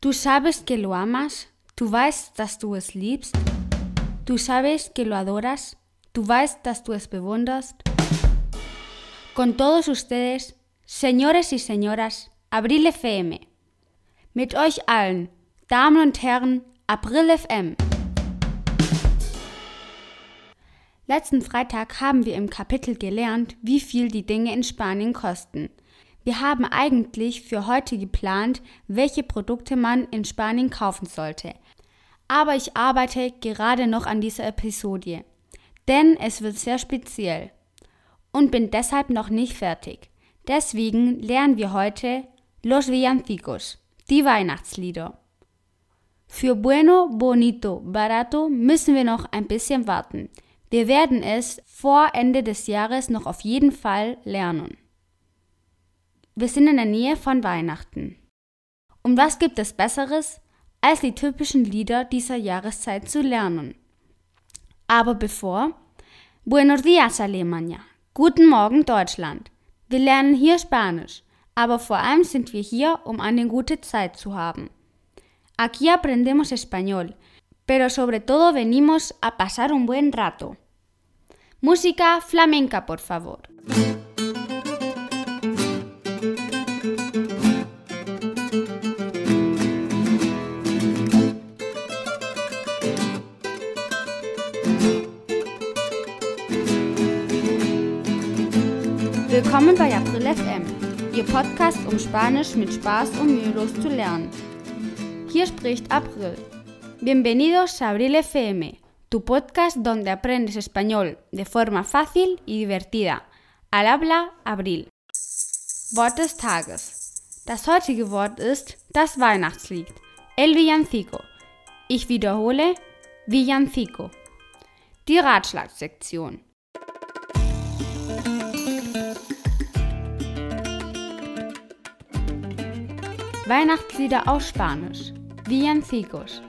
Du sabes que lo amas, du weißt, dass du es liebst. Du sabes que lo adoras, du weißt, dass du es bewunderst. Con todos ustedes, señores y señoras, Abril FM. Mit euch allen, Damen und Herren, April FM. Letzten Freitag haben wir im Kapitel gelernt, wie viel die Dinge in Spanien kosten. Wir haben eigentlich für heute geplant, welche Produkte man in Spanien kaufen sollte. Aber ich arbeite gerade noch an dieser Episode, denn es wird sehr speziell und bin deshalb noch nicht fertig. Deswegen lernen wir heute Los Villancicos, die Weihnachtslieder. Für bueno, bonito, barato müssen wir noch ein bisschen warten. Wir werden es vor Ende des Jahres noch auf jeden Fall lernen. Wir sind in der Nähe von Weihnachten. Und was gibt es Besseres, als die typischen Lieder dieser Jahreszeit zu lernen? Aber bevor, Buenos días Alemania, guten Morgen Deutschland. Wir lernen hier Spanisch, aber vor allem sind wir hier, um eine gute Zeit zu haben. Aquí aprendemos español, pero sobre todo venimos a pasar un buen rato. Música flamenca, por favor. Willkommen bei April FM, Ihr Podcast, um Spanisch mit Spaß und mühelos zu lernen. Hier spricht April. Bienvenidos a Abril FM, tu podcast donde aprendes español de forma fácil y divertida. Al habla Abril. Wort des Tages. Das heutige Wort ist das Weihnachtslied, El Villancico. Ich wiederhole, Villancico. Die Ratschlagsektion. Weihnachtslieder auf Spanisch. Villancicos.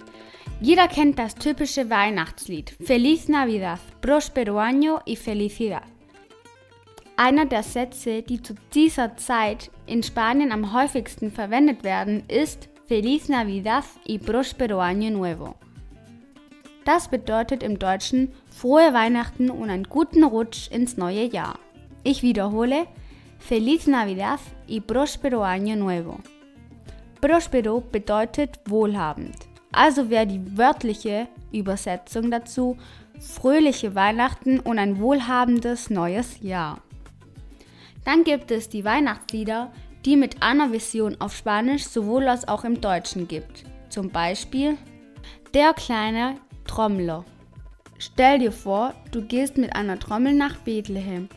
Jeder kennt das typische Weihnachtslied Feliz Navidad, Prospero Año y Felicidad. Einer der Sätze, die zu dieser Zeit in Spanien am häufigsten verwendet werden, ist Feliz Navidad y Prospero Año Nuevo. Das bedeutet im Deutschen frohe Weihnachten und einen guten Rutsch ins neue Jahr. Ich wiederhole, Feliz Navidad y Prospero Año Nuevo. Prospero bedeutet wohlhabend. Also wäre die wörtliche Übersetzung dazu fröhliche Weihnachten und ein wohlhabendes neues Jahr. Dann gibt es die Weihnachtslieder, die mit einer Vision auf Spanisch sowohl als auch im Deutschen gibt. Zum Beispiel Der kleine Trommler. Stell dir vor, du gehst mit einer Trommel nach Bethlehem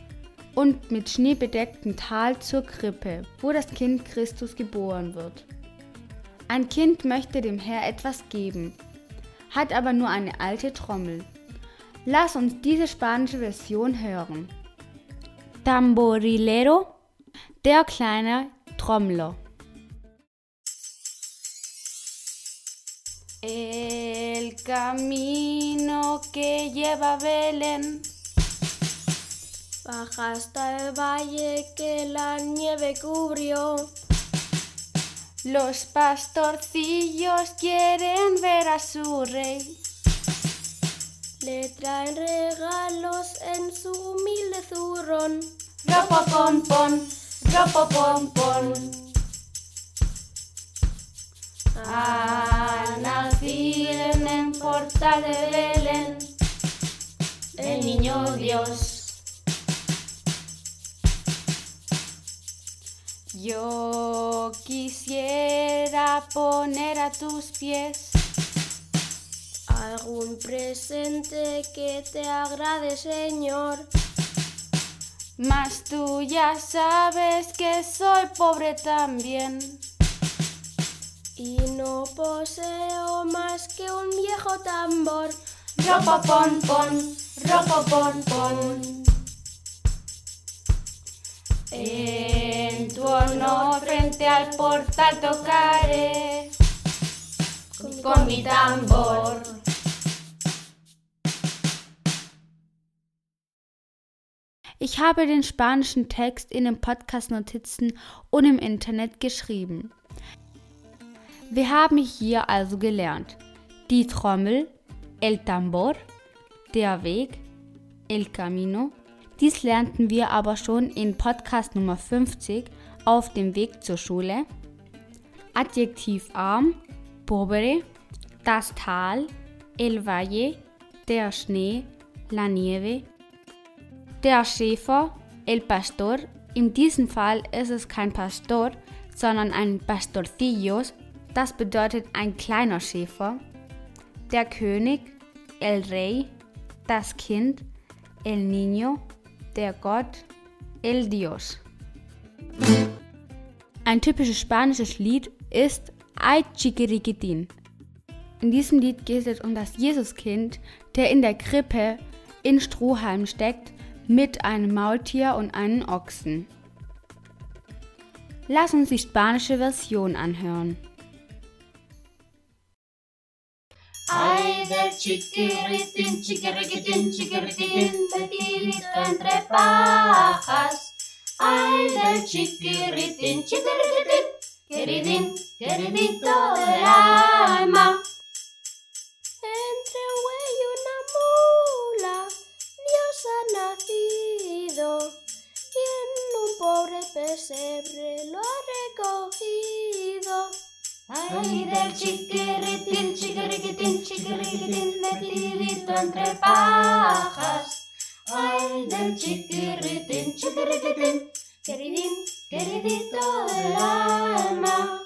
und mit schneebedecktem Tal zur Krippe, wo das Kind Christus geboren wird. Ein Kind möchte dem Herr etwas geben, hat aber nur eine alte Trommel. Lass uns diese spanische Version hören. Tamborilero, der kleine Trommler. El camino que lleva Belén baja hasta el valle que la nieve cubrió. Los pastorcillos quieren ver a su rey. Le traen regalos en su humilde zurrón. Ropopon pon, ropopon pon. Ha nacido en el portal de Belén el niño Dios. Yo quisiera poner a tus pies algún presente que te agrade, Señor. Mas tú ya sabes que soy pobre también. Y no poseo más que un viejo tambor. Ropopon pon, pon. En tu honor frente al portal tocaré con mi tambor. Ich habe den spanischen Text in den Podcast-Notizen und im Internet geschrieben. Wir haben hier also gelernt die Trommel, el tambor, der Weg, el camino. Dies lernten wir aber schon in Podcast Nummer 50 auf dem Weg zur Schule. Adjektiv arm, pobre, das Tal, el valle, der Schnee, la nieve. Der Schäfer, el pastor. In diesem Fall ist es kein Pastor, sondern ein Pastorcillos, das bedeutet ein kleiner Schäfer. Der König, el Rey, das Kind, el Niño, der Gott, el Dios. Ein typisches spanisches Lied ist Ay Chiquiriquitín. In diesem Lied geht es um das Jesuskind, der in der Krippe in Strohhalm steckt mit einem Maultier und einem Ochsen. Lass uns die spanische Version anhören. Ay del chiquirritín, chiquirriquitín, chiquirriquitín, metidito entre pajas. Chiquirritín, chiquirriquitín, queridín, queridito del alma. Entre un y una mula, Dios ha nacido y en un pobre pesebre lo ha recogido. Ay del chiquirritín, chiquirriquitín, chiquirriquitín, metidito entre pajas. Ay del chiquirritín, chiquirriquitín, queridín, queridito del alma.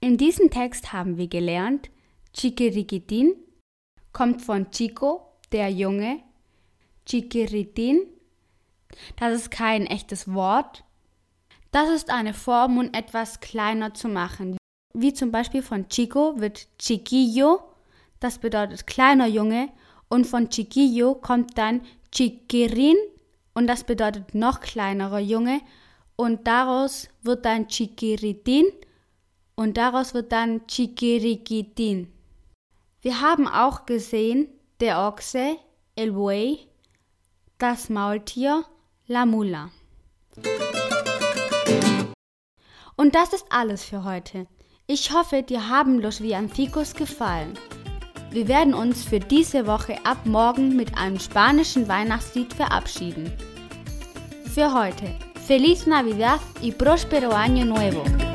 In diesem Text haben wir gelernt, Chiquiriquitín kommt von Chico, der Junge. Chiquiritín, das ist kein echtes Wort. Das ist eine Form, um etwas kleiner zu machen. Wie zum Beispiel von Chico wird Chiquillo, das bedeutet kleiner Junge. Und von Chiquillo kommt dann Chiquirin und das bedeutet noch kleinerer Junge. Und daraus wird dann Chiquiritín und daraus wird dann Chiquiriquitín. Wir haben auch gesehen, der Ochse, el buey, das Maultier, la mula. Und das ist alles für heute. Ich hoffe, dir haben Los Villancicos gefallen. Wir werden uns für diese Woche ab morgen mit einem spanischen Weihnachtslied verabschieden. Für heute, Feliz Navidad y Próspero Año Nuevo.